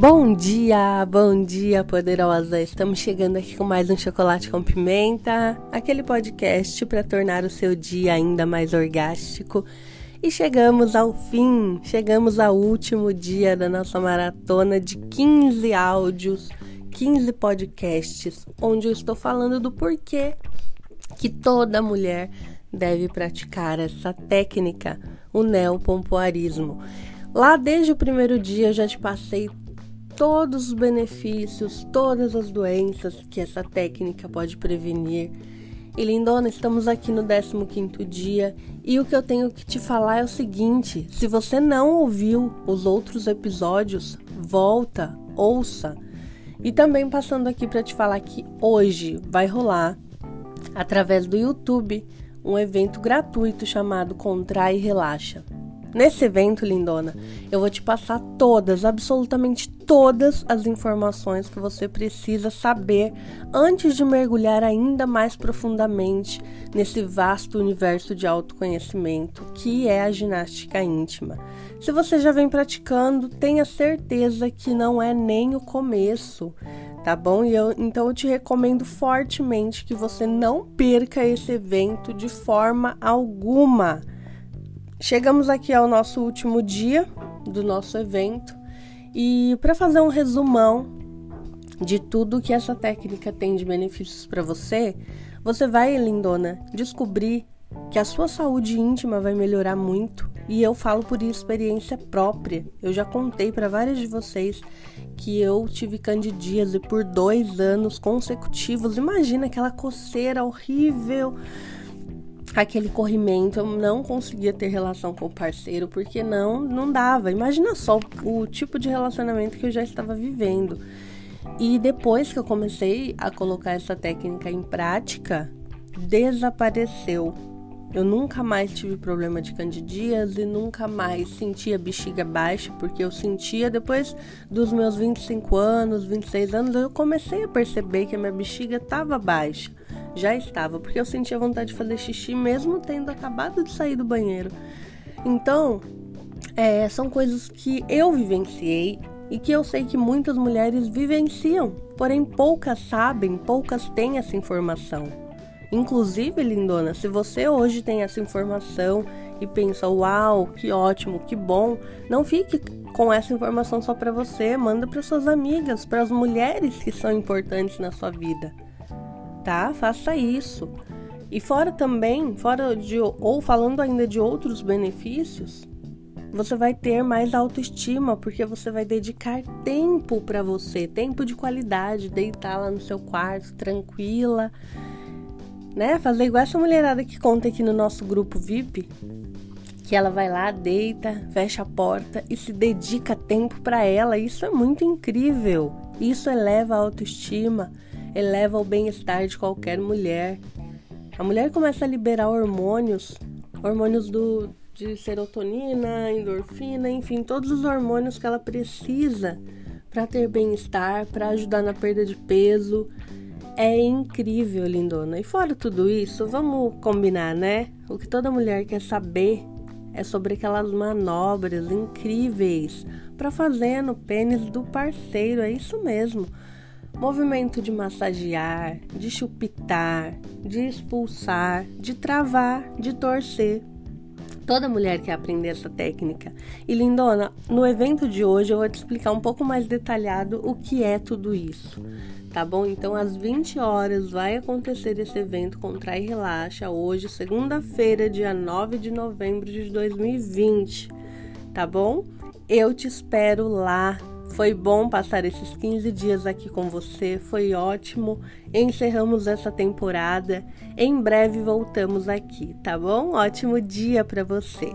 Bom dia, bom dia, poderosa! Estamos chegando aqui com mais um chocolate com pimenta, aquele podcast para tornar o seu dia ainda mais orgástico. E chegamos ao fim, chegamos ao último dia da nossa maratona de 15 áudios, 15 podcasts, onde eu estou falando do porquê que toda mulher deve praticar essa técnica, o neopompoarismo. Lá desde o primeiro dia eu já te passei todos os benefícios, todas as doenças que essa técnica pode prevenir. E lindona, estamos aqui no 15º dia e o que eu tenho que te falar é o seguinte: se você não ouviu os outros episódios, volta, ouça. E também passando aqui para te falar que hoje vai rolar através do YouTube um evento gratuito chamado Contrai e Relaxa. Nesse evento, lindona, eu vou te passar todas, absolutamente todas as informações que você precisa saber antes de mergulhar ainda mais profundamente nesse vasto universo de autoconhecimento que é a ginástica íntima. Se você já vem praticando, tenha certeza que não é nem o começo tá bom? E eu, então eu te recomendo fortemente que você não perca esse evento de forma alguma. Chegamos aqui ao nosso último dia do nosso evento e para fazer um resumão de tudo que essa técnica tem de benefícios para você, você vai, lindona, descobrir que a sua saúde íntima vai melhorar muito e eu falo por experiência própria. Eu já contei para várias de vocês que eu tive candidíase por dois anos consecutivos. Imagina aquela coceira horrível aquele corrimento, eu não conseguia ter relação com o parceiro porque não não dava. Imagina só o tipo de relacionamento que eu já estava vivendo. E depois que eu comecei a colocar essa técnica em prática, desapareceu. Eu nunca mais tive problema de candidíase, nunca mais sentia bexiga baixa, porque eu sentia depois dos meus 25 anos, 26 anos, eu comecei a perceber que a minha bexiga estava baixa já estava, porque eu sentia vontade de fazer xixi mesmo tendo acabado de sair do banheiro. Então, é, são coisas que eu vivenciei e que eu sei que muitas mulheres vivenciam, porém poucas sabem, poucas têm essa informação. Inclusive, lindona, se você hoje tem essa informação e pensa, uau, que ótimo, que bom, não fique com essa informação só para você, manda para suas amigas, para as mulheres que são importantes na sua vida tá? Faça isso. E fora também, fora de ou falando ainda de outros benefícios, você vai ter mais autoestima, porque você vai dedicar tempo para você, tempo de qualidade, deitar lá no seu quarto tranquila, né? Fazer igual essa mulherada que conta aqui no nosso grupo VIP, que ela vai lá, deita, fecha a porta e se dedica tempo para ela. Isso é muito incrível. Isso eleva a autoestima eleva o bem-estar de qualquer mulher. A mulher começa a liberar hormônios, hormônios do, de serotonina, endorfina, enfim, todos os hormônios que ela precisa para ter bem-estar, para ajudar na perda de peso. É incrível, lindona. E fora tudo isso, vamos combinar, né? O que toda mulher quer saber é sobre aquelas manobras incríveis para fazer no pênis do parceiro. É isso mesmo. Movimento de massagear, de chupitar, de expulsar, de travar, de torcer. Toda mulher quer aprender essa técnica. E lindona, no evento de hoje eu vou te explicar um pouco mais detalhado o que é tudo isso. Tá bom? Então, às 20 horas vai acontecer esse evento Contrai e Relaxa hoje, segunda-feira, dia 9 de novembro de 2020. Tá bom? Eu te espero lá foi bom passar esses 15 dias aqui com você, foi ótimo. Encerramos essa temporada. Em breve voltamos aqui, tá bom? Ótimo dia para você.